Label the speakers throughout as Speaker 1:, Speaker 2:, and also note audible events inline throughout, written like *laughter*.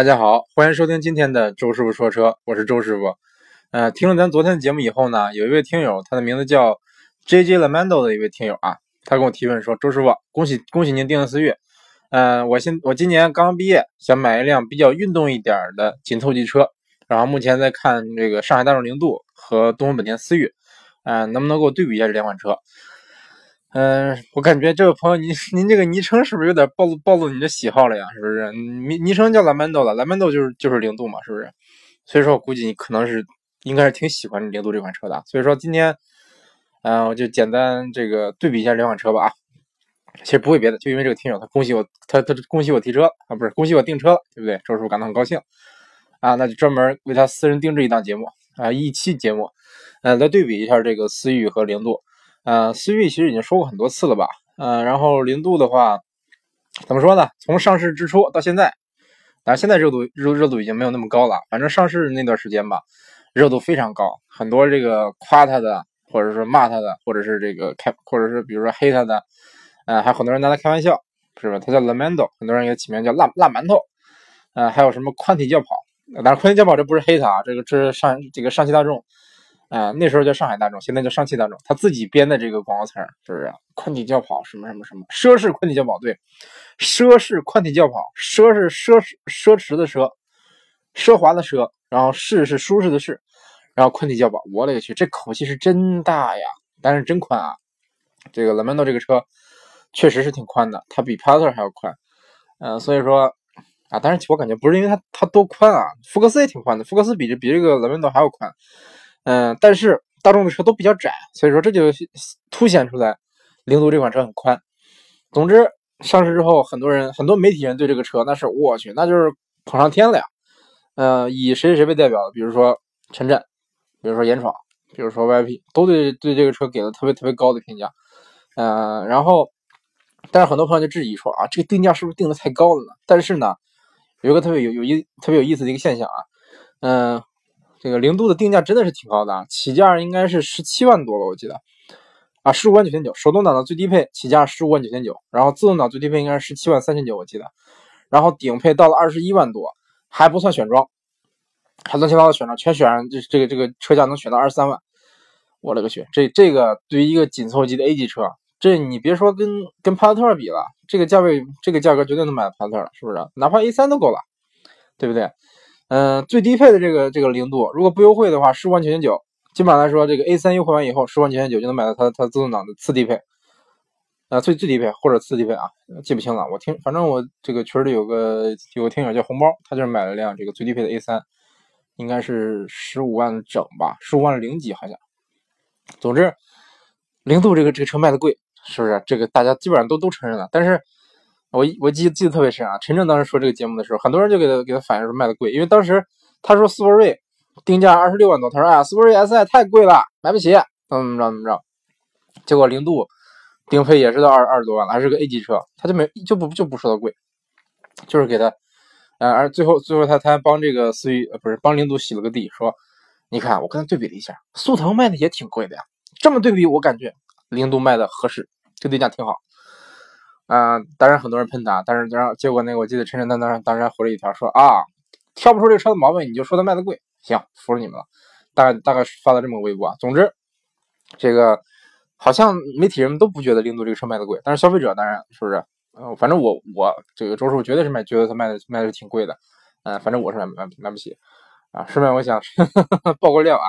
Speaker 1: 大家好，欢迎收听今天的周师傅说车，我是周师傅。呃，听了咱昨天的节目以后呢，有一位听友，他的名字叫 J J Lamando 的一位听友啊，他跟我提问说：“周师傅，恭喜恭喜您订了思域。嗯，我现我今年刚毕业，想买一辆比较运动一点的紧凑级车，然后目前在看这个上海大众凌渡和东风本田思域，嗯，能不能给我对比一下这两款车？”嗯，我感觉这位朋友，您您这个昵称是不是有点暴露暴露你的喜好了呀？是不是？昵昵称叫蓝曼豆了，蓝曼豆就是就是零度嘛，是不是？所以说我估计你可能是应该是挺喜欢零度这款车的。所以说今天，嗯，我就简单这个对比一下两款车吧啊。其实不为别的，就因为这个听友他恭喜我，他他恭喜我提车啊，不是恭喜我订车了，对不对？周师傅感到很高兴啊，那就专门为他私人定制一档节目啊，一期节目，呃，来对比一下这个思域和零度。呃，思域其实已经说过很多次了吧？呃，然后零度的话，怎么说呢？从上市之初到现在，但是现在热度热热度已经没有那么高了。反正上市那段时间吧，热度非常高，很多这个夸他的，或者说骂他的，或者是这个开，或者是比如说黑他的，呃，还有很多人拿他开玩笑，是吧？他叫 Lamando，很多人给他起名叫辣辣馒头。呃，还有什么宽体轿跑？当然宽体轿跑这不是黑他啊，这个是上这个上汽大众。啊，那时候叫上海大众，现在叫上汽大众，他自己编的这个广告词儿是不是？宽体轿跑什么什么什么，奢侈宽体轿跑，对，奢侈宽体轿跑，奢是奢侈奢侈的奢，奢华的奢，然后适是舒适的适，然后宽体轿跑，我勒个去，这口气是真大呀！但是真宽啊，这个 Lamando 这个车确实是挺宽的，它比帕萨特还要宽，嗯，所以说啊，但是我感觉不是因为它它多宽啊，福克斯也挺宽的，福克斯比这比这个 Lamando 还要宽。嗯，但是大众的车都比较窄，所以说这就凸显出来，零度这款车很宽。总之，上市之后，很多人很多媒体人对这个车那是我去，那就是捧上天了呀。呃，以谁谁谁为代表的，比如说陈震，比如说严闯，比如说 YP，都对对这个车给了特别特别高的评价。呃，然后，但是很多朋友就质疑说啊，这个定价是不是定的太高了呢？但是呢，有一个特别有有意特别有意思的一个现象啊，嗯。这个零度的定价真的是挺高的啊，起价应该是十七万多吧，我记得啊，十五万九千九，手动挡的最低配起价十五万九千九，然后自动挡最低配应该是十七万三千九，我记得，然后顶配到了二十一万多，还不算选装，还乱七八糟选装，全选上这这个这个车价能选到二十三万，我勒个去，这这个对于一个紧凑级的 A 级车，这你别说跟跟帕萨特比了，这个价位这个价格绝对能买帕萨特了，是不是？哪怕 A 三都够了，对不对？嗯，最低配的这个这个零度，如果不优惠的话，十五万九千九。基本上来说，这个 A 三优惠完以后，十五万九千九就能买到它它自动挡的次低配，啊，最最低配或者次低配啊，记不清了。我听，反正我这个群里有个有个听友叫红包，他就是买了辆这个最低配的 A 三，应该是十五万整吧，十五万零几好像。总之，零度这个这个车卖的贵，是不是？这个大家基本上都都承认了，但是。我我记记得特别深啊！陈正当时说这个节目的时候，很多人就给他给他反映说卖的贵，因为当时他说斯铂瑞定价二十六万多，他说啊斯铂瑞 SI 太贵了，买不起，怎么怎么着怎么着。结果零度顶配也是到二二十多万了，还是个 A 级车，他就没就不就不说它贵，就是给他，呃，而最后最后他他还帮这个思域呃不是帮零度洗了个地，说你看我跟他对比了一下，速腾卖的也挺贵的呀，这么对比我感觉零度卖的合适，这定价挺好。啊，当然很多人喷他，但是然后结果那个我记得陈晨他当时当时还回了一条说啊，挑不出这车的毛病你就说他卖的贵，行，服了你们了。大概大概发了这么个微博。啊总之，这个好像媒体人们都不觉得零度这个车卖的贵，但是消费者当然是不是？呃，反正我我这个周师傅绝对是卖，觉得他卖的卖的挺贵的。嗯，反正我是买买买不起。啊，顺便我想 *laughs* 爆个料啊，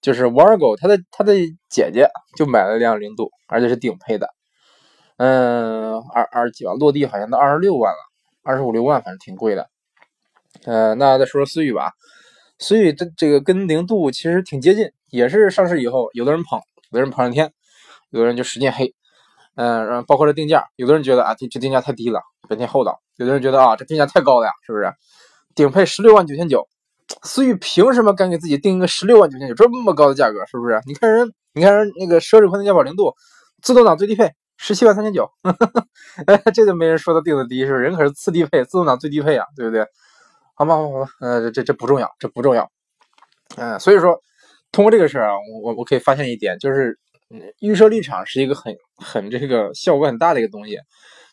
Speaker 1: 就是 Wargo 他的他的姐姐就买了一辆零度，而且是顶配的。嗯，二二十几万，落地好像都二十六万了，二十五六万，反正挺贵的。呃，那再说说思域吧，思域这这个跟零度其实挺接近，也是上市以后，有的人捧，有的人捧上天，有的人就使劲黑。嗯，然后包括这定价，有的人觉得啊，这这定价太低了，本田厚道；有的人觉得啊，这定价太高了呀，是不是？顶配十六万九千九，思域凭什么敢给自己定一个十六万九千九这么高的价格？是不是？你看人，你看人那个奢侈宽体轿跑零度，自动挡最低配。十七万三千九，*laughs* 哎，这就没人说他定的低，是人可是次低配，自动挡最低配啊，对不对？好吧，好吧，呃，这这不重要，这不重要，嗯，所以说通过这个事儿啊，我我可以发现一点，就是预设立场是一个很很这个效果很大的一个东西，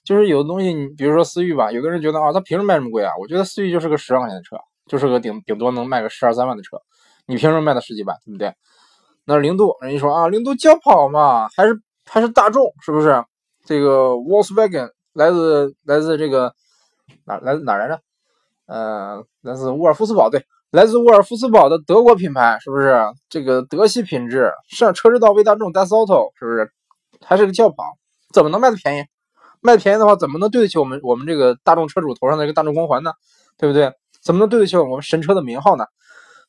Speaker 1: 就是有的东西，你比如说思域吧，有的人觉得啊，它凭什么卖这么贵啊？我觉得思域就是个十万块钱的车，就是个顶顶多能卖个十二三万的车，你凭什么卖到十几万，对不对？那零度，人家说啊，零度轿跑嘛，还是还是大众，是不是？这个 Volkswagen 来自来自这个哪来自哪来着？呃，来自沃尔夫斯堡，对，来自沃尔夫斯堡的德国品牌，是不是？这个德系品质，上车之道为大众，Das Auto，是不是？还是个轿跑，怎么能卖的便宜？卖便宜的话，怎么能对得起我们我们这个大众车主头上的这个大众光环呢？对不对？怎么能对得起我们神车的名号呢？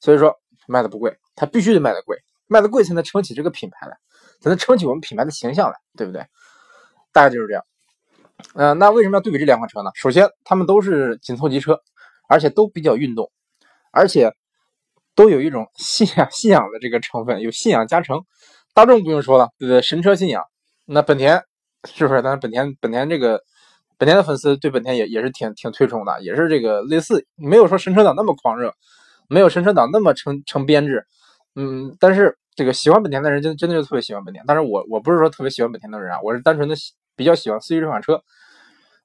Speaker 1: 所以说卖的不贵，它必须得卖的贵。卖的贵才能撑起这个品牌来，才能撑起我们品牌的形象来，对不对？大概就是这样。呃，那为什么要对比这两款车呢？首先，它们都是紧凑级车，而且都比较运动，而且都有一种信仰信仰的这个成分，有信仰加成。大众不用说了，对不对？神车信仰。那本田是不是？但是本田本田这个本田的粉丝对本田也也是挺挺推崇的，也是这个类似，没有说神车党那么狂热，没有神车党那么成成编制。嗯，但是这个喜欢本田的人真真的就特别喜欢本田。但是我我不是说特别喜欢本田的人啊，我是单纯的比较喜欢思域这款车。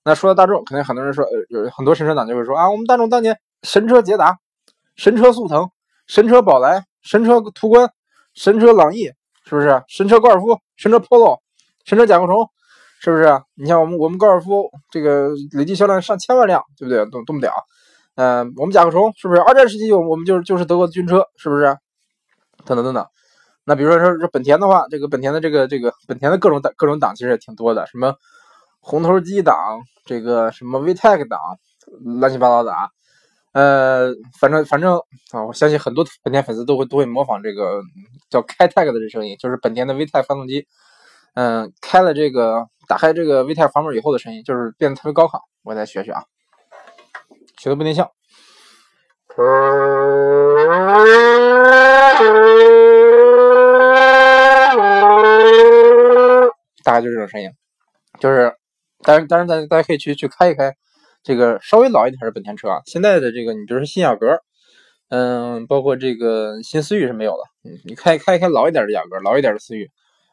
Speaker 1: 那说到大众，肯定很多人说，呃，有很多神车党就会说啊，我们大众当年神车捷达、神车速腾、神车宝来、神车途观、神车朗逸，是不是？神车高尔夫、神车 Polo、神车甲壳虫，是不是？你像我们我们高尔夫这个累计销量上千万辆，对不对？动动不了！嗯，我们甲壳虫是不是？二战时期我我们就是就是德国的军车，是不是？等等等等，那比如说说说本田的话，这个本田的这个这个本田的各种档各种档其实也挺多的，什么红头机档，这个什么 VTEC 档，乱七八糟的啊。呃，反正反正啊，我相信很多本田粉丝都会都会模仿这个叫开 tag 的这声音，就是本田的 VTEC 发动机，嗯，开了这个打开这个 VTEC 阀门以后的声音，就是变得特别高亢。我再学学啊，学的不太像。*laughs* 大概就是这种声音，就是，但是但是，大家大家可以去去开一开这个稍微老一点的本田车啊。现在的这个，你比如说新雅阁，嗯，包括这个新思域是没有的。嗯，你开开一开老一点的雅阁，老一点的思域，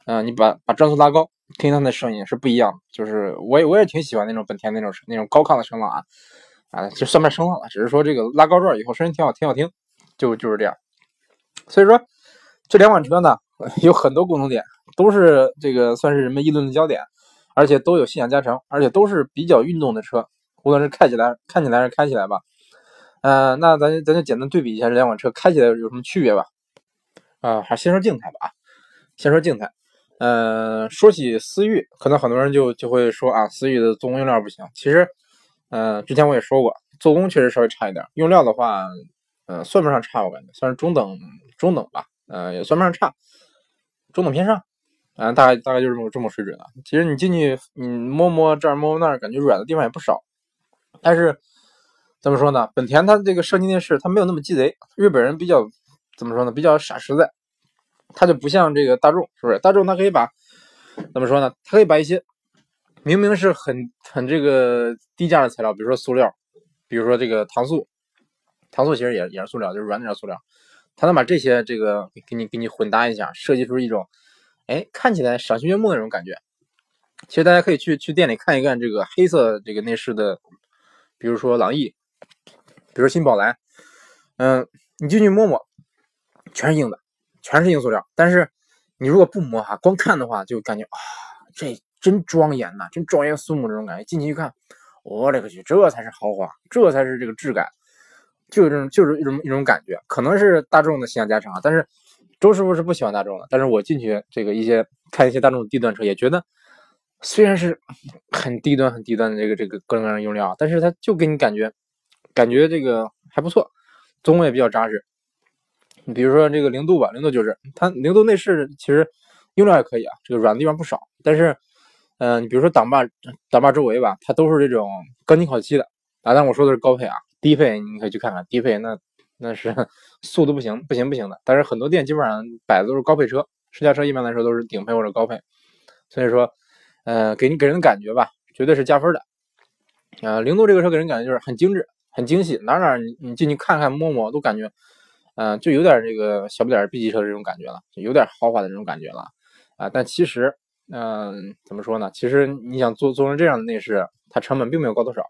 Speaker 1: 嗯，你把把转速拉高，听它的声音是不一样的。就是我也我也挺喜欢那种本田那种那种高亢的声浪啊，啊，就算不上声浪了，只是说这个拉高转以后声音挺好，挺好听，就就是这样。所以说这两款车呢，有很多共同点。都是这个算是人们议论的焦点，而且都有信仰加成，而且都是比较运动的车，无论是开起来、看起来还是开起来吧。呃，那咱咱就简单对比一下这两款车开起来有什么区别吧。啊，还先说静态吧啊，先说静态。呃，说起思域，可能很多人就就会说啊，思域的做工用料不行。其实，呃，之前我也说过，做工确实稍微差一点，用料的话，呃，算不上差，我感觉算是中等中等吧，呃，也算不上差，中等偏上。啊，大概大概就是这么这么水准的。其实你进去，你摸摸这儿摸摸那儿，感觉软的地方也不少。但是怎么说呢？本田它这个设计内饰它没有那么鸡贼。日本人比较怎么说呢？比较傻实在。它就不像这个大众，是不是？大众它可以把怎么说呢？它可以把一些明明是很很这个低价的材料，比如说塑料，比如说这个糖塑，糖塑其实也也是塑料，就是软点塑料。它能把这些这个给你给你混搭一下，设计出一种。哎，看起来赏心悦目那种感觉。其实大家可以去去店里看一看这个黑色这个内饰的，比如说朗逸，比如新宝来，嗯，你进去摸摸，全是硬的，全是硬塑料。但是你如果不摸哈，光看的话，就感觉啊，这真庄严呐，真庄严肃穆这种感觉。进去一看，我勒个去，这才是豪华，这才是这个质感，就有这种就是一种一种感觉。可能是大众的形象加成啊，但是。周师傅是不喜欢大众的，但是我进去这个一些看一些大众的低端车，也觉得虽然是很低端、很低端的这个这个各种各样的用料，但是它就给你感觉感觉这个还不错，做工也比较扎实。你比如说这个零度吧，零度就是它零度内饰其实用料也可以啊，这个软的地方不少。但是，嗯，你比如说挡把挡把周围吧，它都是这种钢筋烤漆的啊。但我说的是高配啊，低配你可以去看看，低配那。那是速度不行，不行不行的。但是很多店基本上摆的都是高配车，试驾车一般来说都是顶配或者高配，所以说，呃，给你给人的感觉吧，绝对是加分的。呃，零度这个车给人感觉就是很精致、很精细，哪哪你你进去看看摸摸都感觉，嗯，就有点这个小不点 B 级车这种感觉了，就有点豪华的这种感觉了啊。但其实嗯，怎么说呢？其实你想做做成这样的内饰，它成本并没有高多少，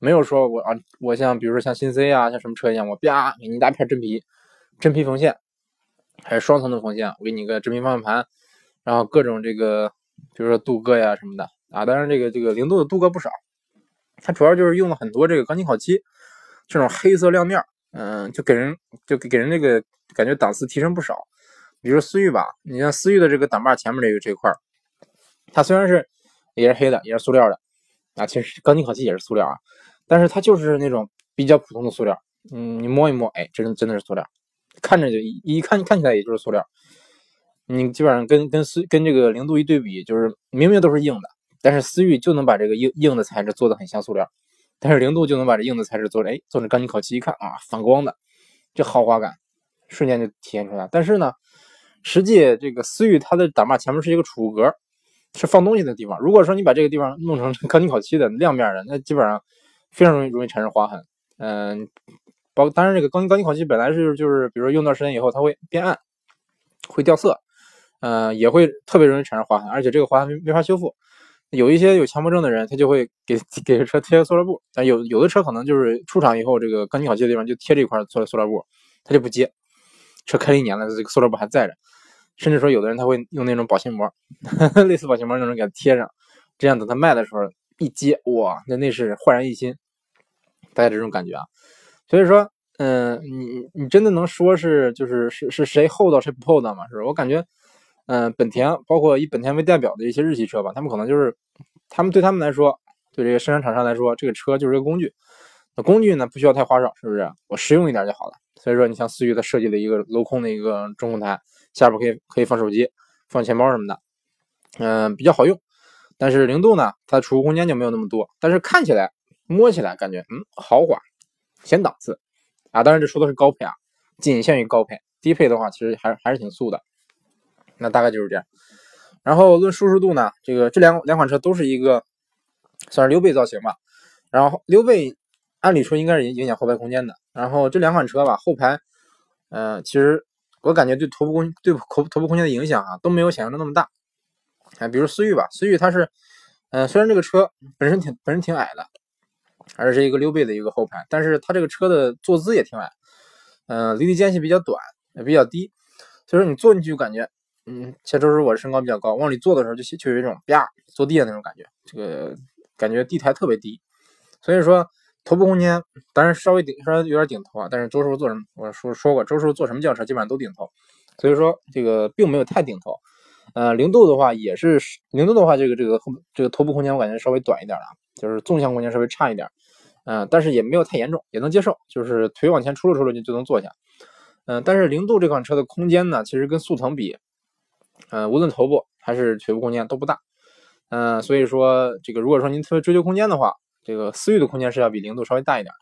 Speaker 1: 没有说我啊，我像比如说像新 C 啊，像什么车一样，我啪给你一大片真皮，真皮缝线，还是双层的缝线，我给你个真皮方向盘，然后各种这个，比如说镀铬呀什么的啊，当然这个这个零度的镀铬不少，它主要就是用了很多这个钢琴烤漆，这种黑色亮面，嗯，就给人就给给人那个感觉档次提升不少。比如思域吧，你像思域的这个挡把前面这个这块它虽然是也是黑的，也是塑料的啊，其实钢筋烤漆也是塑料啊，但是它就是那种比较普通的塑料，嗯，你摸一摸，哎，真真的是塑料，看着就一一看看起来也就是塑料，你基本上跟跟思跟这个零度一对比，就是明明都是硬的，但是思域就能把这个硬硬的材质做的很像塑料，但是零度就能把这硬的材质做，哎，做成钢琴烤漆，一看啊，反光的，这豪华感瞬间就体现出来，但是呢。实际这个思域它的挡把前面是一个储物格，是放东西的地方。如果说你把这个地方弄成钢琴烤漆的亮面的，那基本上非常容易容易产生划痕。嗯，包当然这个钢筋钢筋烤漆本来是就是，比如说用段时间以后它会变暗，会掉色，嗯，也会特别容易产生划痕，而且这个划痕没法修复。有一些有强迫症的人，他就会给 *laughs* 给车贴塑料布，但有有的车可能就是出厂以后这个钢筋烤漆的地方就贴这块塑料塑料布，他就不接。车开了一年了，这个塑料布还在着，甚至说有的人他会用那种保鲜膜，*laughs* 类似保鲜膜那种给它贴上，这样等他卖的时候一接，哇，那那是焕然一新，大家这种感觉啊。所以说，嗯，你你真的能说是就是是是谁厚道谁不厚道吗？是？我感觉，嗯，本田包括以本田为代表的一些日系车吧，他们可能就是他们对他们来说，对这个生产厂商来说，这个车就是个工具，那工具呢不需要太花哨，是不是？我实用一点就好了。所以说，你像思域，它设计了一个镂空的一个中控台，下边可以可以放手机、放钱包什么的，嗯，比较好用。但是零度呢，它储物空间就没有那么多，但是看起来、摸起来感觉，嗯，豪华、显档次啊。当然，这说的是高配啊，仅限于高配，低配的话其实还是还是挺素的。那大概就是这样。然后论舒适度呢，这个这两两款车都是一个算是溜背造型吧。然后溜背。按理说应该是影影响后排空间的，然后这两款车吧，后排，嗯，其实我感觉对头部空对头头部空间的影响啊都没有想象的那么大。哎，比如思域吧，思域它是，嗯，虽然这个车本身挺本身挺矮的，而是一个溜背的一个后排，但是它这个车的坐姿也挺矮，嗯，离地间隙比较短，也比较低，所以说你坐进去就感觉，嗯，像周师我身高比较高，往里坐的时候就就有一种啪坐地的那种感觉，这个感觉地台特别低，所以说。头部空间当然稍微顶，稍微有点顶头啊。但是周师傅做什么，我说说过，周师傅做什么轿车基本上都顶头，所以说这个并没有太顶头。呃，零度的话也是零度的话，这个这个后这个头部空间我感觉稍微短一点了，就是纵向空间稍微差一点。嗯，但是也没有太严重，也能接受，就是腿往前出溜出溜就就能坐下。嗯，但是零度这款车的空间呢，其实跟速腾比，嗯，无论头部还是腿部空间都不大。嗯，所以说这个如果说您特别追求空间的话，这个思域的空间是要比零度稍微大一点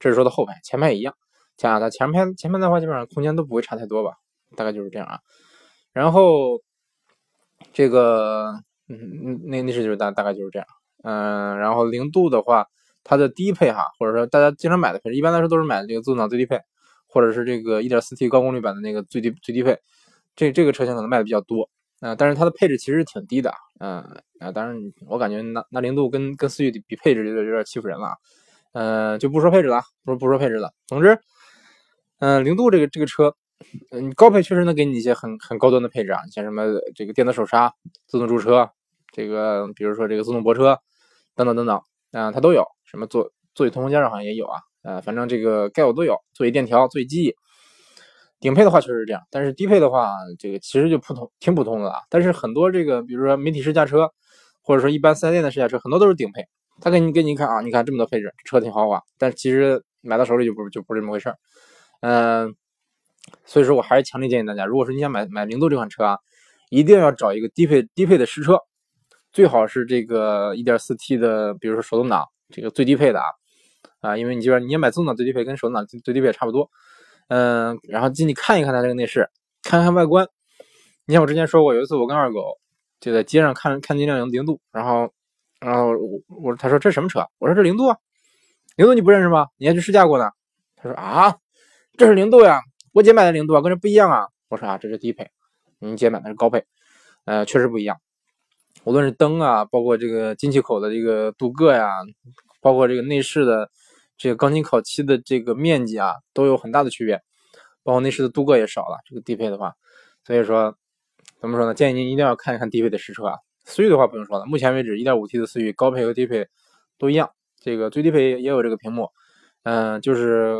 Speaker 1: 这是说的后排，前排也一样。加它前排前排的话，基本上空间都不会差太多吧，大概就是这样啊。然后这个嗯嗯那那是就是大大概就是这样。嗯，然后零度的话，它的低配哈，或者说大家经常买的配置，一般来说都是买这个自动挡最低配，或者是这个 1.4T 高功率版的那个最低最低配。这这个车型可能卖的比较多。啊，但是它的配置其实挺低的，嗯啊，当然我感觉那那零度跟跟思域比配置有点有点欺负人了，嗯，就不说配置了，不不说配置了。总之，嗯，零度这个这个车，嗯，高配确实能给你一些很很高端的配置啊，像什么这个电子手刹、自动驻车，这个比如说这个自动泊车等等等等，啊，它都有。什么座座椅通风加热好像也有啊，呃，反正这个该有都有，座椅电调、座椅记忆。顶配的话确实是这样，但是低配的话，这个其实就普通，挺普通的啊。但是很多这个，比如说媒体试驾车，或者说一般四 S 店的试驾车，很多都是顶配。他给你给你看啊，你看这么多配置，车挺豪华，但其实买到手里就不就不是这么回事儿。嗯，所以说我还是强烈建议大家，如果说你想买买零度这款车啊，一定要找一个低配低配的实车，最好是这个 1.4T 的，比如说手动挡这个最低配的啊啊，因为你就是你要买自动挡最低配跟手动挡最低配差不多。嗯，然后进去看一看它这个内饰，看看外观。你像我之前说过，有一次我跟二狗就在街上看看见一辆零度，然后，然后我我他说这什么车？我说这零度啊，零度你不认识吗？你还去试驾过呢？他说啊，这是零度呀，我姐买的零度啊，跟这不一样啊。我说啊，这是低配，你姐买的是高配，呃，确实不一样。无论是灯啊，包括这个进气口的这个镀铬呀，包括这个内饰的这个钢筋烤漆的这个面积啊，都有很大的区别。包括内饰的镀铬也少了，这个低配的话，所以说怎么说呢？建议您一定要看一看低配的实车啊。思域的话不用说了，目前为止，1.5T 的思域高配和低配都一样，这个最低配也有这个屏幕，嗯，就是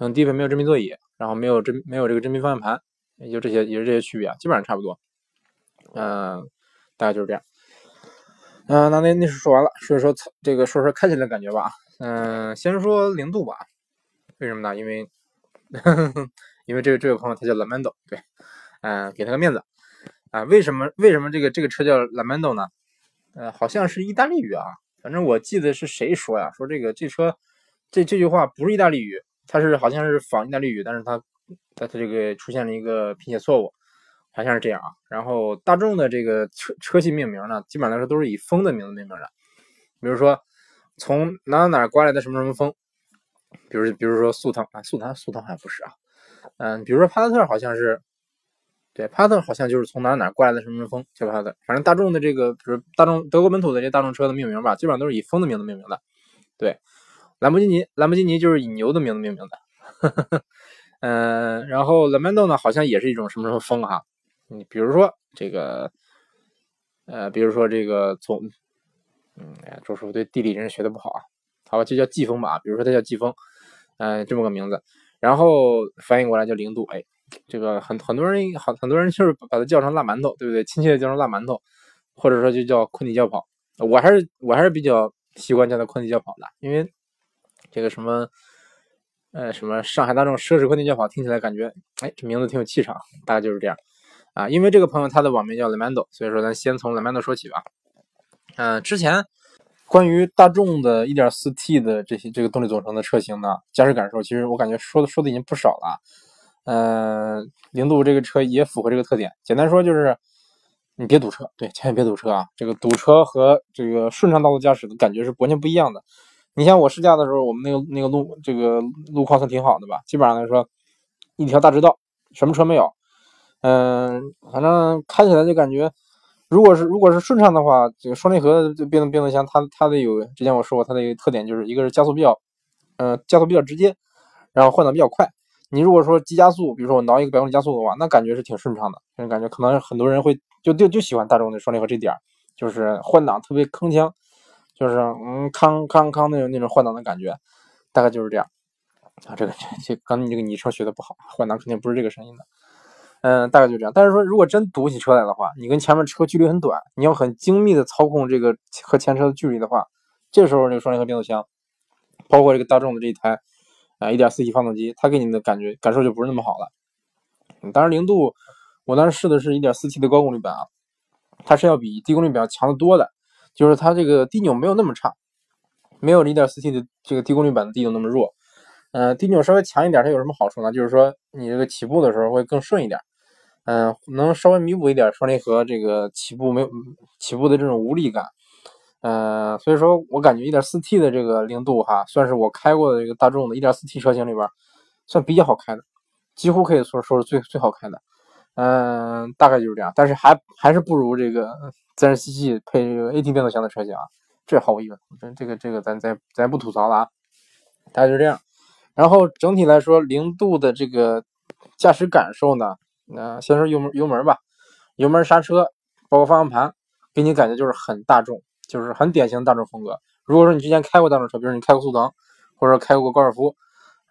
Speaker 1: 可能低配没有真皮座椅，然后没有真没有这个真皮方向盘，也就这些，也是这些区别啊，基本上差不多。嗯，大概就是这样。嗯，那那那是说完了，说一说这个说说开起来感觉吧。嗯，先说零度吧。为什么呢？因为 *laughs* 因为这个这位朋友他叫 Lamando，对，嗯，给他个面子。啊，为什么为什么这个这个车叫 Lamando 呢？呃，好像是意大利语啊，反正我记得是谁说呀？说这个这车这这句话不是意大利语，它是好像是仿意大利语，但是它它它这个出现了一个拼写错误，好像是这样啊。然后大众的这个车车系命名呢，基本上来说都是以风的名字命名的，比如说从哪哪哪刮来的什么什么风，比如比如说速腾啊，速腾速腾好像不是啊，嗯，比如说帕萨特好像是。对，帕萨特好像就是从哪哪过来的什么风，叫帕萨特。反正大众的这个，比如大众德国本土的这大众车的命名吧，基本上都是以风的名字命名的。对，兰博基尼，兰博基尼就是以牛的名字命名的。嗯，然后 Lamando 呢，好像也是一种什么什么风哈。你比如说这个，呃，比如说这个从，嗯，哎，周师傅对地理真是学的不好啊。好吧，就叫季风吧，比如说它叫季风，嗯，这么个名字。然后翻译过来叫零度，哎。这个很很多人好很多人就是把它叫成辣馒头，对不对？亲切的叫成辣馒头，或者说就叫昆迪轿跑。我还是我还是比较习惯叫它昆迪轿跑的，因为这个什么呃什么上海大众奢侈昆迪轿跑听起来感觉哎这名字挺有气场，大概就是这样啊。因为这个朋友他的网名叫 Lamando，所以说咱先从 Lamando 说起吧。嗯，之前关于大众的 1.4T 的这些这个动力总成的车型呢，驾驶感受其实我感觉说的说的已经不少了。呃，零度这个车也符合这个特点。简单说就是，你别堵车，对，千万别堵车啊！这个堵车和这个顺畅道路驾驶的感觉是完全不一样的。你像我试驾的时候，我们那个那个路这个路况算挺好的吧？基本上来说，一条大直道，什么车没有。嗯，反正开起来就感觉，如果是如果是顺畅的话，这个双离合变速变速箱它它得有，之前我说过它的一个特点就是一个是加速比较，呃，加速比较直接，然后换挡比较快。你如果说急加速，比如说我挠一个百公里加速的话，那感觉是挺顺畅的。这种感觉可能很多人会就就就喜欢大众的双离合这点就是换挡特别铿锵，就是嗯康康康那种那种换挡的感觉，大概就是这样。啊，这个这刚你这个你车学的不好，换挡肯定不是这个声音的。嗯，大概就这样。但是说如果真堵起车来的话，你跟前面车距离很短，你要很精密的操控这个和前车的距离的话，这时候这个双离合变速箱，包括这个大众的这一台。啊，1.4T 发动机，它给你的感觉感受就不是那么好了。当然，零度我当时试的是一点四 T 的高功率版啊，它是要比低功率版要强得多的，就是它这个低扭没有那么差，没有一点四 T 的这个低功率版的低扭那么弱。嗯，低扭稍微强一点，它有什么好处呢？就是说你这个起步的时候会更顺一点，嗯，能稍微弥补一点双离合这个起步没有起步的这种无力感。呃，所以说我感觉 1.4T 的这个零度哈，算是我开过的这个大众的 1.4T 车型里边，算比较好开的，几乎可以说说是最最好开的。嗯，大概就是这样，但是还还是不如这个自然吸气配这个 AT 变速箱的车型啊，这毫无疑问。这这个这个咱咱咱不吐槽了啊，大概就是这样。然后整体来说，零度的这个驾驶感受呢，那先说油门油门吧，油门刹车包括方向盘，给你感觉就是很大众。就是很典型的大众风格。如果说你之前开过大众车，比如你开过速腾，或者开过高尔夫，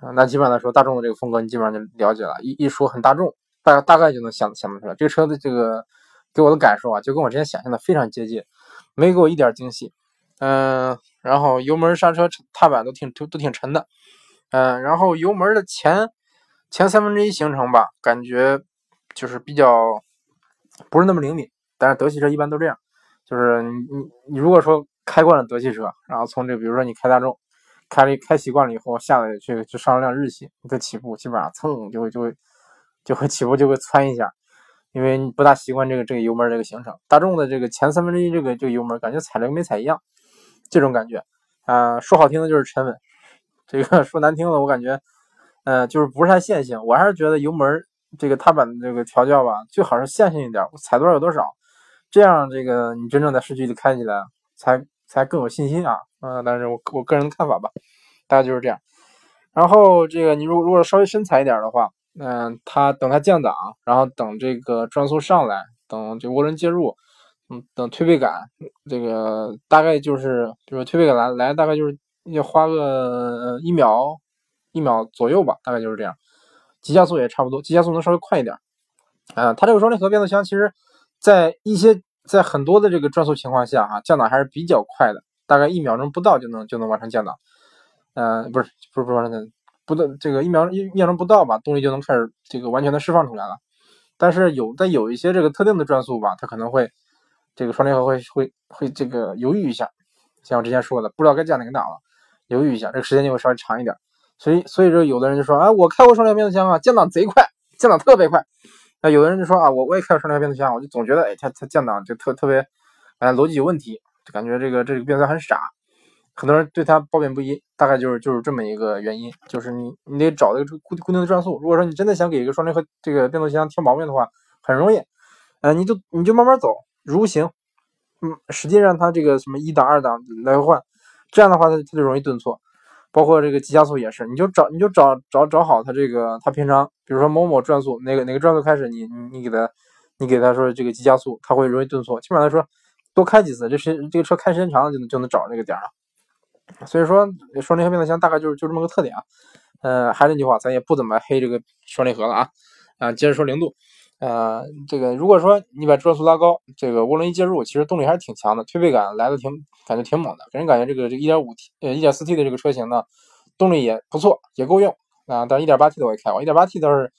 Speaker 1: 啊，那基本上来说，大众的这个风格你基本上就了解了。一一说很大众，大大概就能想想得出来。这个车的这个给我的感受啊，就跟我之前想象的非常接近，没给我一点惊喜。嗯，然后油门、刹车、踏板都挺都都挺沉的。嗯，然后油门的前前三分之一行程吧，感觉就是比较不是那么灵敏。但是德系车一般都这样。就是你你如果说开惯了德系车，然后从这比如说你开大众，开了开习惯了以后，下来去去上了辆日系，你再起步基本上蹭就会就会就会起步就会窜一下，因为你不大习惯这个这个油门这个行程。大众的这个前三分之一这个这个油门，感觉踩了跟没踩一样，这种感觉啊，说好听的就是沉稳，这个 *laughs* 说难听的我感觉，呃，就是不是太线性。我还是觉得油门这个踏板的这个调教吧，最好是线性一点，我踩多少有多少。这样这个你真正在市区里开起来才才更有信心啊。嗯，但是我我个人的看法吧，大概就是这样。然后这个你如果如果稍微深踩一点的话，嗯，它等它降档，然后等这个转速上来，等这涡轮介入，嗯，等推背感，这个大概就是，比如推背感来来，大概就是要花个一秒一秒左右吧，大概就是这样。急加速也差不多，急加速能稍微快一点。啊，它这个双离合变速箱其实，在一些在很多的这个转速情况下哈，降档还是比较快的，大概一秒钟不到就能就能完成降档。嗯，不是不是不是不到这个一秒一秒钟不到吧，动力就能开始这个完全的释放出来了。但是有在有一些这个特定的转速吧，它可能会这个双离合会会会这个犹豫一下，像我之前说的，不知道该降哪个档了，犹豫一下，这个时间就会稍微长一点。所以所以说有的人就说啊，我开过双离合变速箱啊，降档贼快，降档特别快。那有的人就说啊，我我也开过双离合变速箱，我就总觉得哎，它它降档就特特别，哎，逻辑有问题，就感觉这个这个变速箱很傻。很多人对它褒贬不一，大概就是就是这么一个原因，就是你你得找这个固固定的转速。如果说你真的想给一个双离合这个变速箱挑毛病的话，很容易，呃，你就你就慢慢走，如行，嗯，使劲让它这个什么一档二档来回换，这样的话它它就容易顿挫。包括这个急加速也是，你就找你就找找找好它这个它平常，比如说某某转速哪个哪个转速开始，你你你给它你给它说这个急加速，它会容易顿挫。基本上来说，多开几次，这时这个车开时间长了就能就能找这个点了。所以说，双离合变速箱大概就是就这么个特点啊。呃，还是那句话，咱也不怎么黑这个双离合了啊。啊，接着说零度。呃，这个如果说你把转速拉高，这个涡轮一介入，其实动力还是挺强的，推背感来的挺感觉挺猛的，给人感觉这个这一点五 T 呃一点四 T 的这个车型呢，动力也不错，也够用啊。但是一点八 T 的我也开过，一点八 T 倒是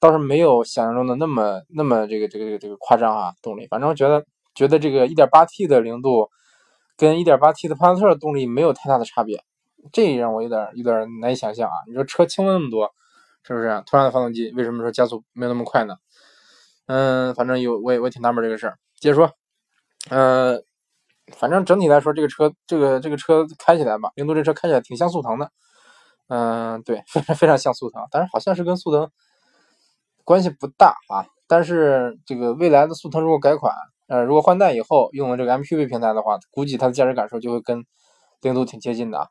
Speaker 1: 倒是没有想象中的那么那么这个这个这个这个夸张啊，动力。反正觉得觉得这个一点八 T 的零度。跟 1.8T 的帕萨特动力没有太大的差别，这也让我有点有点难以想象啊！你说车轻了那么多，是不是？同样的发动机，为什么说加速没有那么快呢？嗯，反正有我也我挺纳闷这个事儿。接着说，呃，反正整体来说，这个车这个这个车开起来吧，零度这车开起来挺像速腾的。嗯，对，非常非常像速腾，但是好像是跟速腾关系不大啊。但是这个未来的速腾如果改款。呃，如果换代以后用了这个 MQB 平台的话，估计它的驾驶感受就会跟零度挺接近的啊。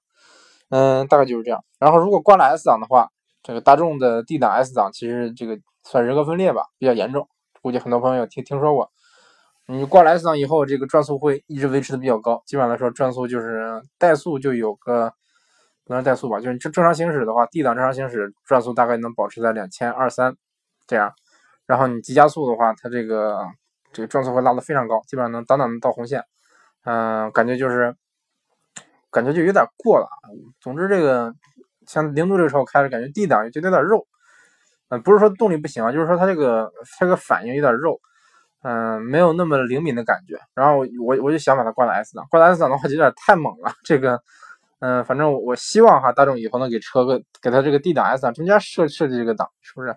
Speaker 1: 嗯，大概就是这样。然后如果挂了 S 档的话，这个大众的 D 档 S 档其实这个算人格分裂吧，比较严重。估计很多朋友听听说过。你挂了 S 档以后，这个转速会一直维持的比较高，基本上来说转速就是怠速就有个不能怠速吧，就是正正常行驶的话，D 档正常行驶转速大概能保持在两千二三这样。然后你急加速的话，它这个。这个转速会拉得非常高，基本上能挡挡到红线，嗯，感觉就是感觉就有点过了。总之，这个像零度这个车我开着，感觉 D 档就有点肉，嗯，不是说动力不行啊，就是说它这个它这个反应有点肉，嗯，没有那么灵敏的感觉。然后我我就想把它挂到 S 档，挂到 S 档的话就有点太猛了。这个，嗯，反正我希望哈，大众以后能给车个给它这个 D 档 S 档中间设设计这个档，是不是？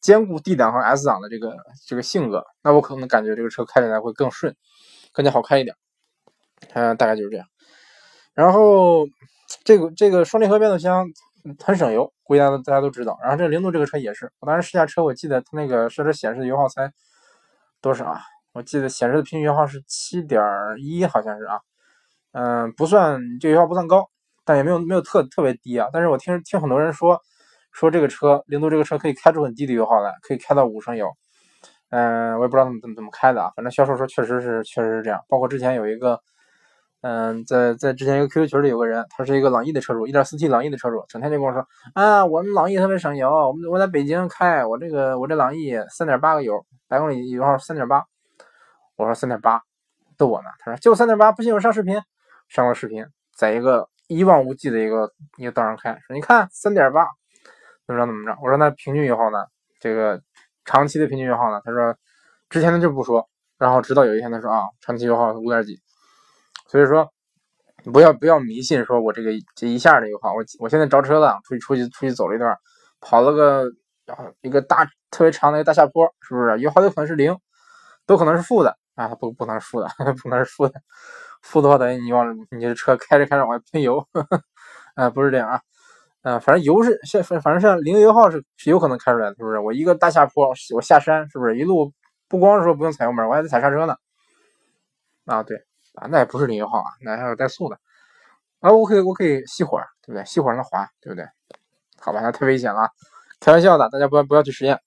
Speaker 1: 兼顾 D 档和 S 档的这个这个性格，那我可能感觉这个车开起来会更顺，更加好开一点。嗯，大概就是这样。然后这个这个双离合变速箱很省油，估计大家大家都知道。然后这个零度这个车也是，我当时试驾车，我记得它那个设置显示的油耗才多少啊？我记得显示的平均油耗是七点一，好像是啊。嗯，不算这个油耗不算高，但也没有没有特特别低啊。但是我听听很多人说。说这个车零度这个车可以开出很低的油耗来，可以开到五升油。嗯，我也不知道怎么怎么怎么开的啊，反正销售说确实是确实是这样。包括之前有一个，嗯，在在之前一个 QQ 群里有个人，他是一个朗逸的车主，1.4T 朗逸的车主，整天就跟我说啊，我们朗逸特别省油，我们我在北京开，我这个我这朗逸3.8个油，百公里油耗3.8。我说3.8，逗我呢。他说就3.8，不信我上视频，上了视频，在一个一望无际的一个一个道上开，说你看3.8。怎么着怎么着？我说那平均油耗呢？这个长期的平均油耗呢？他说之前他就不说，然后直到有一天他说啊，长期油耗五点几。所以说不要不要迷信，说我这个这一下的油耗，我我现在着车了，出去出去出去走了一段，跑了个一个大特别长的一个大下坡，是不是油耗有可能是零，都可能是负的啊？不不能是负的，*laughs* 不能是负的，负的话等于你往你的车开着开着往外喷油，*laughs* 啊不是这样啊。嗯，反正油是现，反正像零油耗是是有可能开出来的，是不是？我一个大下坡，我下山，是不是一路不光是说不用踩油门，我还得踩刹车呢，啊，对啊，那也不是零油耗啊，那还有怠速的啊，我可以我可以熄火，对不对？熄火让它滑，对不对？好吧，那太危险了，开玩笑的，大家不要不要去实验。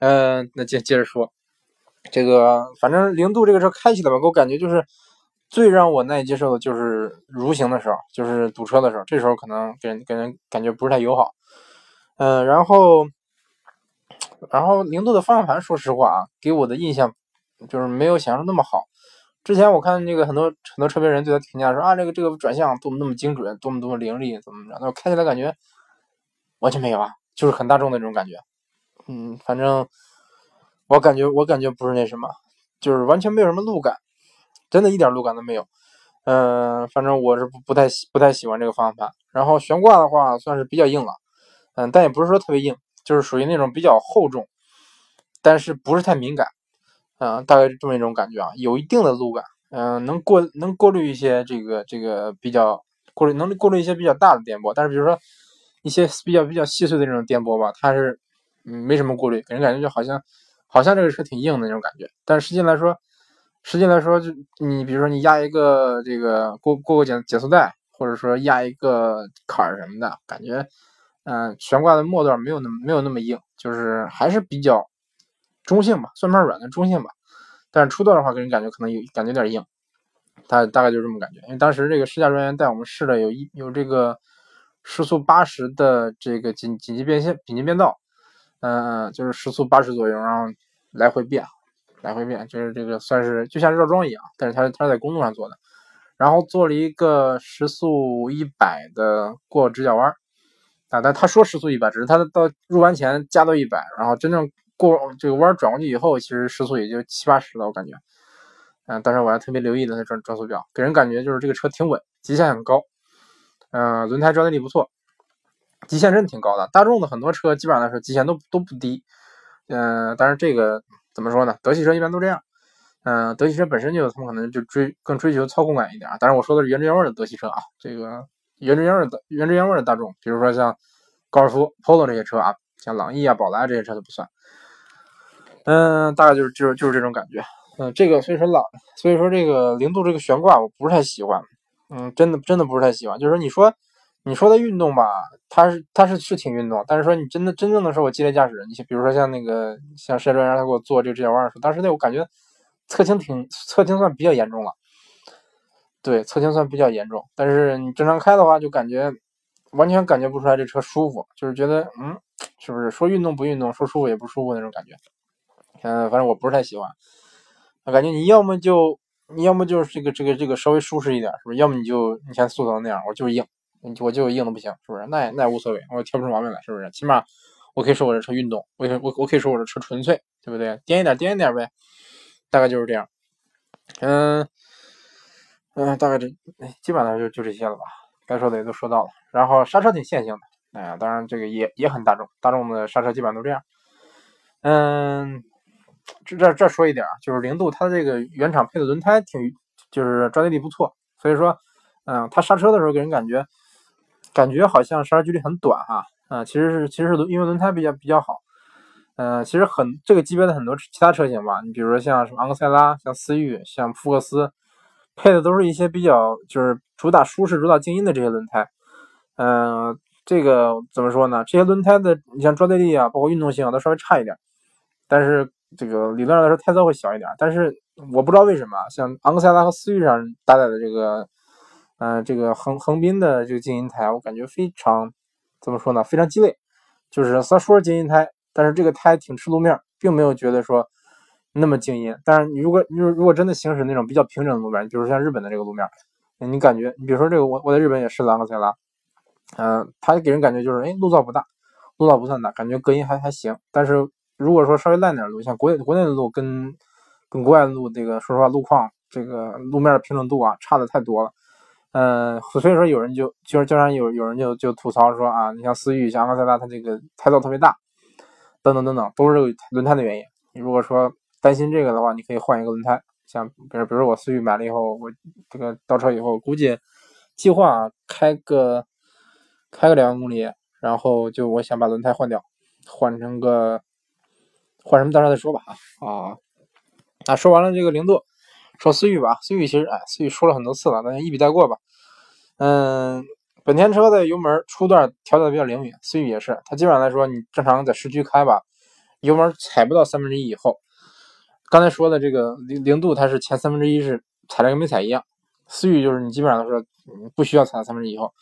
Speaker 1: 嗯，那接接着说，这个反正零度这个车开起来吧，给我感觉就是最让我难以接受的就是如行的时候，就是堵车的时候，这时候可能给人给人感觉不是太友好。嗯，然后然后零度的方向盘，说实话啊，给我的印象就是没有想象中那么好。之前我看那个很多很多车评人对他评价说啊，这个这个转向多么那么精准，多么多么凌厉，怎么着？那我开起来感觉完全没有啊，就是很大众的那种感觉。嗯，反正我感觉我感觉不是那什么，就是完全没有什么路感，真的一点路感都没有。嗯，反正我是不不太不太喜欢这个方向盘。然后悬挂的话算是比较硬了，嗯，但也不是说特别硬，就是属于那种比较厚重，但是不是太敏感。嗯，大概是这么一种感觉啊，有一定的路感，嗯，能过能过滤一些这个这个比较过滤能过滤一些比较大的颠簸，但是比如说一些比较比较细碎的这种颠簸吧，它是。嗯，没什么顾虑，给人感觉就好像，好像这个车挺硬的那种感觉。但是实际来说，实际来说，就你比如说你压一个这个过过个减减速带，或者说压一个坎儿什么的，感觉，嗯，悬挂的末段没有那么没有那么硬，就是还是比较中性吧，算盘软的中性吧。但是初段的话，给人感觉可能有感觉有点硬，大大概就是这么感觉。因为当时这个试驾专员带我们试了有一有这个时速八十的这个紧紧急变线紧急变道。嗯嗯，就是时速八十左右，然后来回变，来回变，就是这个算是就像绕桩一样，但是它它是在公路上做的，然后做了一个时速一百的过直角弯啊，但他说时速一百，只是他到入弯前加到一百，然后真正过这个弯转过去以后，其实时速也就七八十了，我感觉，嗯，但是我还特别留意的那转转速表，给人感觉就是这个车挺稳，极限很高，嗯，轮胎抓地力不错。极限真的挺高的，大众的很多车基本上来说极限都都不低，嗯，但是这个怎么说呢？德系车一般都这样，嗯，德系车本身就他们可能就追更追求操控感一点，当然我说的是原汁原味的德系车啊，这个原汁原味的原汁原味的大众，比如说像高尔夫、Polo 这些车啊，像朗逸啊、宝来这些车都不算，嗯，大概就是就是就是这种感觉，嗯，这个所以说朗，所以说这个零度这个悬挂我不是太喜欢，嗯，真的真的不是太喜欢，就是你说。你说的运动吧，它是它是是挺运动，但是说你真的真正的说我激烈驾驶，你比如说像那个像车专员他给我做这个直角弯的时候，当时那我感觉侧倾挺侧倾算比较严重了，对，侧倾算比较严重，但是你正常开的话就感觉完全感觉不出来这车舒服，就是觉得嗯，是不是说运动不运动，说舒服也不舒服那种感觉，嗯，反正我不是太喜欢，我感觉你要么就你要么就是这个这个这个稍微舒适一点，是不是？要么你就你像速腾那样，我就是硬。我就硬的不行，是不是？那也那也无所谓，我挑不出毛病来，是不是？起码我可以说我这车运动，我我我可以说我这车纯粹，对不对？颠一点颠一点呗，大概就是这样。嗯嗯，大概这基本上就就这些了吧，该说的也都说到了。然后刹车挺线性的，哎呀，当然这个也也很大众，大众的刹车基本上都这样。嗯，这这这说一点，就是零度它这个原厂配的轮胎挺，就是抓地力不错，所以说，嗯，它刹车的时候给人感觉。感觉好像刹车距离很短哈，啊，其实是其实是因为轮胎比较比较好，嗯，其实很这个级别的很多其他车型吧，你比如说像什么昂克赛拉、像思域、像福克斯，配的都是一些比较就是主打舒适、主打静音的这些轮胎，嗯，这个怎么说呢？这些轮胎的你像抓地力啊，包括运动性啊，都稍微差一点，但是这个理论上来说胎噪会小一点，但是我不知道为什么，像昂克赛拉和思域上搭载的这个。嗯，这个横横滨的这个静音胎，我感觉非常怎么说呢？非常鸡肋。就是虽然说是静音胎，但是这个胎挺吃路面，并没有觉得说那么静音。但是你如果你如果真的行驶那种比较平整的路面，比如像日本的这个路面，你感觉你比如说这个我我在日本也试了昂克赛拉，嗯，它给人感觉就是哎路噪不大，路噪不算大，感觉隔音还还行。但是如果说稍微烂点路，像国内国内的路跟跟国外的路这个说实话路况这个路面的平整度啊差的太多了。嗯，所以说有人就就是经常有有人就就吐槽说啊，你像思域、像昂克赛拉，它这个胎噪特别大，等等等等，都是这个轮胎的原因。你如果说担心这个的话，你可以换一个轮胎。像比如比如我思域买了以后，我这个倒车以后，估计计划开个开个两万公里，然后就我想把轮胎换掉，换成个换什么到时候再说吧啊啊啊！说完了这个零度。说思域吧，思域其实哎，思域说了很多次了，大家一笔带过吧。嗯，本田车的油门初段调的比较灵敏，思域也是，它基本上来说，你正常在市区开吧，油门踩不到三分之一以后，刚才说的这个零零度，它是前三分之一是踩了跟没踩一样。思域就是你基本上来说不需要踩到三分之一以后，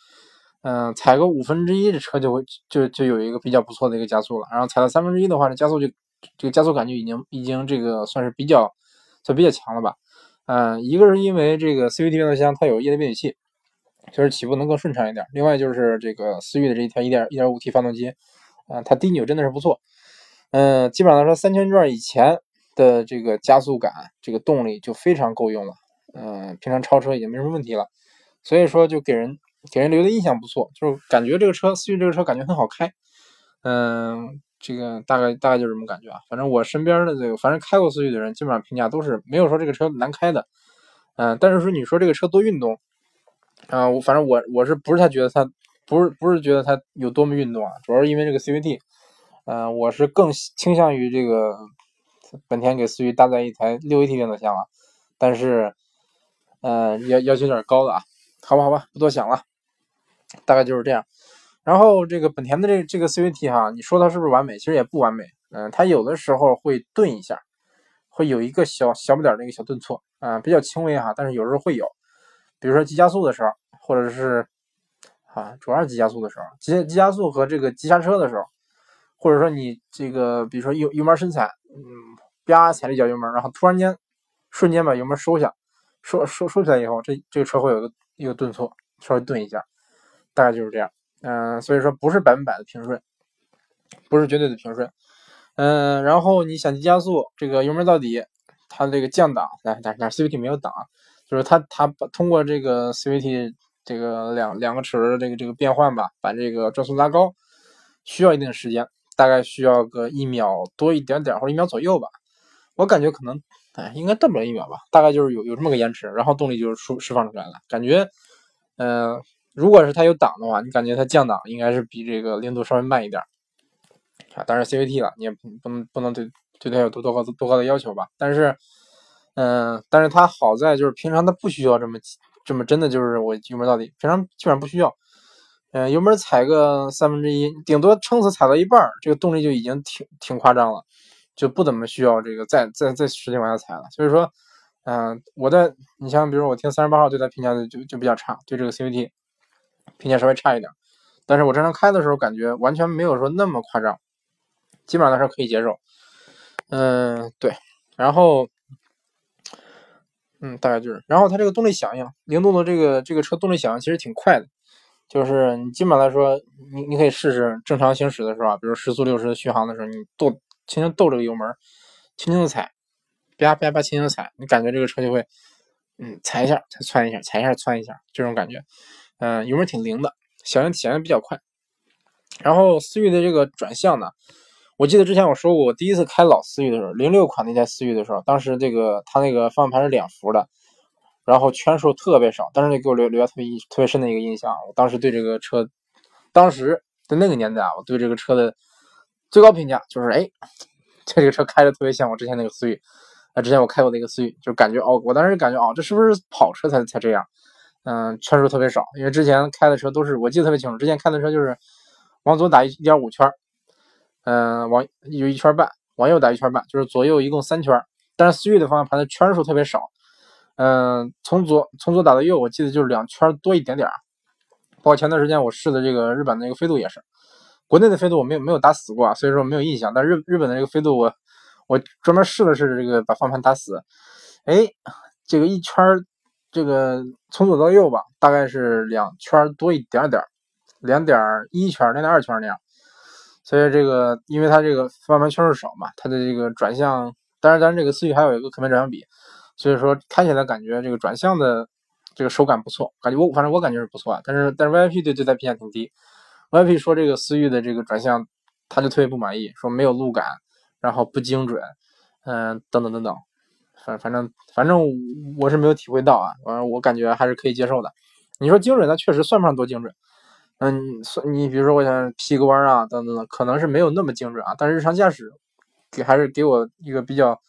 Speaker 1: 嗯，踩个五分之一这车就会就就有一个比较不错的一个加速了，然后踩到三分之一的话，这加速就这个加速感就已经已经这个算是比较算比较强了吧。嗯，一个是因为这个 CVT 变速箱它有液态变矩器，就是起步能更顺畅一点。另外就是这个思域的这一台一点一点五 T 发动机，啊，它低扭真的是不错。嗯，基本上来说三千转以前的这个加速感，这个动力就非常够用了。嗯，平常超车已经没什么问题了，所以说就给人给人留的印象不错，就是感觉这个车思域这个车感觉很好开。嗯。这个大概大概就是这么感觉啊，反正我身边的这个，反正开过思域的人，基本上评价都是没有说这个车难开的，嗯，但是说你说这个车多运动啊，我反正我我是不是太觉得它不是不是觉得它有多么运动啊，主要是因为这个 CVT，嗯，我是更倾向于这个本田给思域搭载一台六 AT 变速箱啊，但是，呃，要要求有点高了啊，好吧好吧，不多想了，大概就是这样。然后这个本田的这这个 CVT 哈，你说它是不是完美？其实也不完美。嗯，它有的时候会顿一下，会有一个小小不点的一个小顿挫，啊，比较轻微哈，但是有时候会有。比如说急加速的时候，或者是啊，主要是急加速的时候，急急加速和这个急刹车的时候，或者说你这个比如说油油门深踩，嗯，啪踩了一脚油门，然后突然间瞬间把油门收下，收收收起来以后，这这个车会有个一个顿挫，稍微顿一下，大概就是这样。嗯，所以说不是百分百的平顺，不是绝对的平顺。嗯，然后你想急加速，这个油门到底，它这个降档，来，但是 CVT 没有档，就是它它通过这个 CVT 这个两两个齿轮的这个这个变换吧，把这个转速拉高，需要一定时间，大概需要个一秒多一点点或者一秒左右吧。我感觉可能，哎，应该到不了一秒吧，大概就是有有这么个延迟，然后动力就释释放出来了，感觉，嗯。如果是它有档的话，你感觉它降档应该是比这个零度稍微慢一点啊。当然 CVT 了，你也不能不能对对它有多多高多高的要求吧。但是，嗯，但是它好在就是平常它不需要这么这么真的就是我油门到底，平常基本上不需要。嗯，油门踩个三分之一，顶多撑死踩到一半，这个动力就已经挺挺夸张了，就不怎么需要这个再再再使劲往下踩了。所以说，嗯，我的你像比如我听三十八号对它评价的就就比较差，对这个 CVT。评价稍微差一点，但是我正常开的时候感觉完全没有说那么夸张，基本上来说可以接受。嗯，对，然后，嗯，大概就是，然后它这个动力响应，灵动的这个这个车动力响应其实挺快的，就是你基本上来说，你你可以试试正常行驶的时候啊，比如时速六十的续航的时候，你跺轻轻跺这个油门，轻轻的踩，啪啪啪轻轻踩，你感觉这个车就会，嗯，踩一下再窜一下，踩一下窜一下，这种感觉。嗯，油门挺灵的，响应响应比较快。然后思域的这个转向呢，我记得之前我说过，我第一次开老思域的时候，零六款那台思域的时候，当时这个它那个方向盘是两幅的，然后圈数特别少，当时就给我留留下特别特别深的一个印象。我当时对这个车，当时在那个年代啊，我对这个车的最高评价就是，哎，这个车开着特别像我之前那个思域，啊，之前我开过那个思域，就感觉哦，我当时感觉哦，这是不是跑车才才这样？嗯，圈数特别少，因为之前开的车都是我记得特别清楚，之前开的车就是往左打一点五圈，嗯，往有一圈半，往右打一圈半，就是左右一共三圈。但是思域的方向盘的圈数特别少，嗯，从左从左打到右，我记得就是两圈多一点点。包括前段时间我试的这个日本的那个飞度也是，国内的飞度我没有没有打死过啊，所以说没有印象。但日日本的这个飞度我我专门试了试这个把方向盘打死，哎，这个一圈。这个从左到右吧，大概是两圈多一点点，两点一圈、两点二圈那样。所以这个，因为它这个方向盘圈数少嘛，它的这个转向，当然咱这个思域还有一个可变转向比，所以说开起来感觉这个转向的这个手感不错，感觉我反正我感觉是不错。但是但是 VIP 对这台评价挺低，VIP 说这个思域的这个转向他就特别不满意，说没有路感，然后不精准，嗯，等等等等。反反正反正我是没有体会到啊，反正我感觉还是可以接受的。你说精准，它确实算不上多精准。嗯，算你比如说我想劈个弯啊，等等等，可能是没有那么精准啊。但是日常驾驶给还是给我一个比较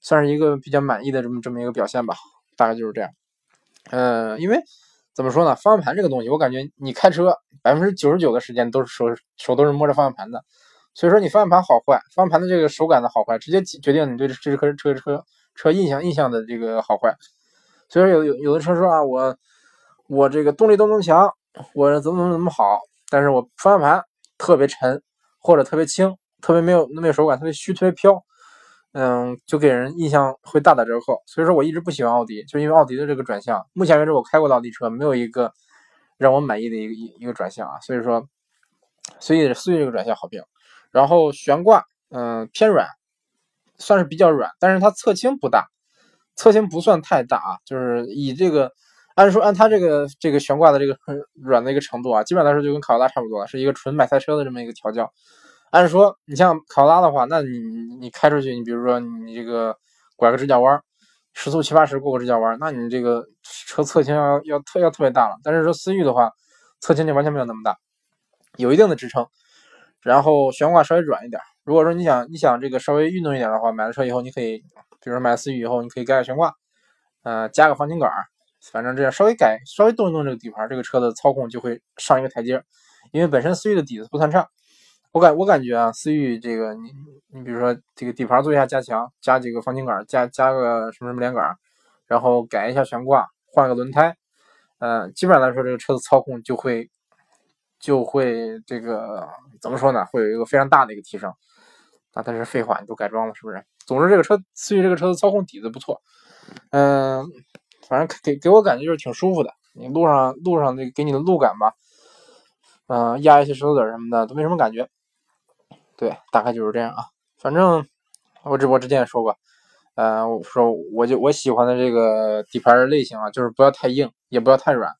Speaker 1: 算是一个比较满意的这么这么一个表现吧，大概就是这样。嗯，因为怎么说呢，方向盘这个东西，我感觉你开车百分之九十九的时间都是手手都是摸着方向盘的，所以说你方向盘好坏，方向盘的这个手感的好坏，直接决定你对这这车车车车印象印象的这个好坏。所以说有有有的车说啊，我我这个动力都能强，我怎么怎么怎么好，但是我方向盘特别沉，或者特别轻，特别没有没有手感，特别虚，特别飘。嗯，就给人印象会大打折扣，所以说我一直不喜欢奥迪，就因为奥迪的这个转向，目前为止我开过的奥迪车没有一个让我满意的一个一一个转向啊，所以说，所以思域这个转向好评，然后悬挂，嗯，偏软，算是比较软，但是它侧倾不大，侧倾不算太大啊，就是以这个按说按它这个这个悬挂的这个软的一个程度啊，基本来说就跟卡罗拉差不多，是一个纯买菜车的这么一个调教。按说，你像考拉的话，那你你开出去，你比如说你这个拐个直角弯，时速七八十过个直角弯，那你这个车侧倾要要特要特别大了。但是说思域的话，侧倾就完全没有那么大，有一定的支撑，然后悬挂稍微软一点。如果说你想你想这个稍微运动一点的话，买了车以后你可以，比如说买思域以后，你可以改改悬挂，呃，加个防倾杆，反正这样稍微改稍微动一动这个底盘，这个车的操控就会上一个台阶，因为本身思域的底子不算差。我感我感觉啊，思域这个你你比如说这个底盘做一下加强，加几个防倾杆，加加个什么什么连杆，然后改一下悬挂，换个轮胎，嗯，基本上来说这个车子操控就会就会这个怎么说呢？会有一个非常大的一个提升。那它是废话，你都改装了是不是？总之这个车思域这个车的操控底子不错，嗯，反正给给我感觉就是挺舒服的。你路上路上那给你的路感吧，嗯，压一些石头子什么的都没什么感觉。对，大概就是这样啊。反正我直播之前也说过，呃，我说我就我喜欢的这个底盘类型啊，就是不要太硬，也不要太软，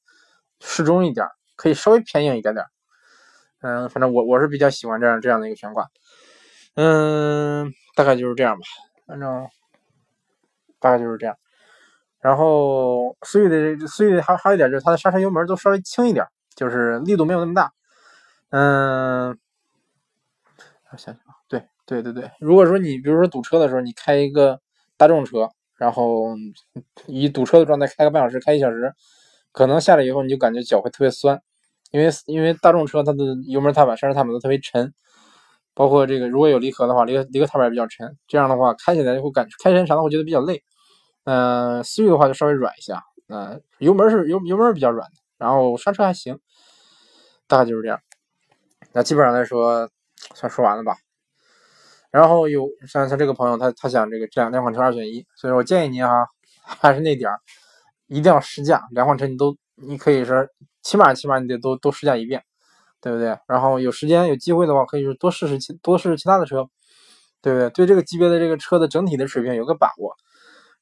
Speaker 1: 适中一点，可以稍微偏硬一点点。嗯，反正我我是比较喜欢这样这样的一个悬挂。嗯，大概就是这样吧。反正大概就是这样。然后思域的思域还还有一点就是它的刹车油门都稍微轻一点，就是力度没有那么大。嗯。我想想啊，对对对对，如果说你比如说堵车的时候，你开一个大众车，然后以堵车的状态开个半小时，开一小时，可能下来以后你就感觉脚会特别酸，因为因为大众车它的油门踏板、刹车踏板都特别沉，包括这个如果有离合的话，离合离合踏板比较沉，这样的话开起来就会感开时间长了会觉得比较累。嗯，思域的话就稍微软一下，嗯，油门是油油门比较软，然后刹车还行，大概就是这样。那基本上来说。算说完了吧，然后有像像这个朋友，他他想这个这两两款车二选一，所以我建议您哈，还是那点儿，一定要试驾两款车，你都你可以说起码起码你得都都试驾一遍，对不对？然后有时间有机会的话，可以多试试其多试试其他的车，对不对？对这个级别的这个车的整体的水平有个把握，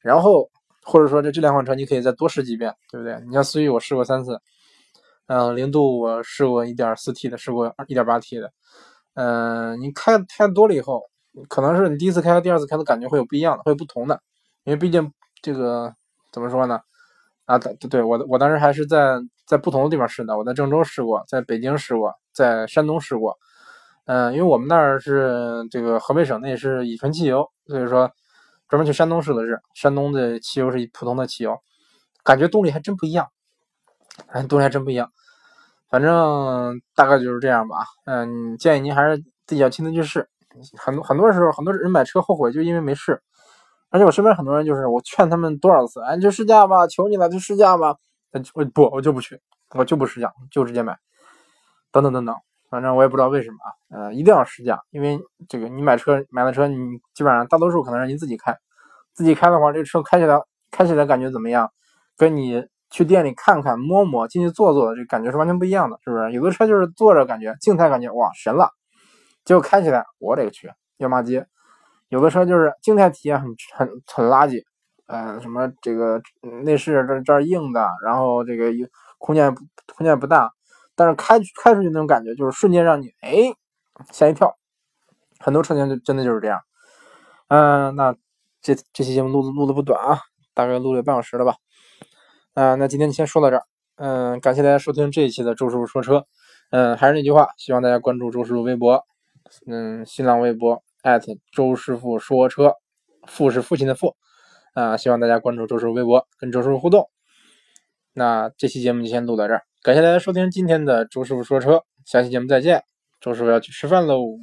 Speaker 1: 然后或者说这这两款车你可以再多试几遍，对不对？你像思域我试过三次，嗯，零度我试过一点四 T 的，试过一点八 T 的。嗯，你开开多了以后，可能是你第一次开和第二次开的感觉会有不一样的，会有不同的，因为毕竟这个怎么说呢？啊，对对，我我当时还是在在不同的地方试的，我在郑州试过，在北京试过，在山东试过。嗯，因为我们那儿是这个河北省内是乙醇汽油，所以说专门去山东试的是山东的汽油是普通的汽油，感觉动力还真不一样，哎，动力还真不一样。反正大概就是这样吧，嗯，建议您还是自己要亲自去试。很多很多时候，很多人买车后悔，就因为没试。而且我身边很多人就是，我劝他们多少次，哎，你去试驾吧，求你了，去试驾吧。我不，我就不去，我就不试驾，就直接买。等等等等，反正我也不知道为什么啊，呃，一定要试驾，因为这个你买车买了车，你基本上大多数可能是您自己开，自己开的话，这个车开起来开起来感觉怎么样？跟你。去店里看看摸摸，进去坐坐的，这感觉是完全不一样的，是不是？有的车就是坐着感觉静态感觉哇神了，结果开起来我勒个去要骂街。有的车就是静态体验很很很垃圾，嗯，什么这个内饰这这儿硬的，然后这个空间空间不大，但是开开出去那种感觉就是瞬间让你哎吓一跳。很多车型就真的就是这样。嗯，那这这期节目录的录的不短啊，大概录了半小时了吧。啊，那今天就先说到这儿。嗯，感谢大家收听这一期的周师傅说车。嗯，还是那句话，希望大家关注周师傅微博，嗯，新浪微博周师傅说车。父是父亲的父啊，希望大家关注周师傅微博，跟周师傅互动。那这期节目就先录到这儿，感谢大家收听今天的周师傅说车，下期节目再见，周师傅要去吃饭喽。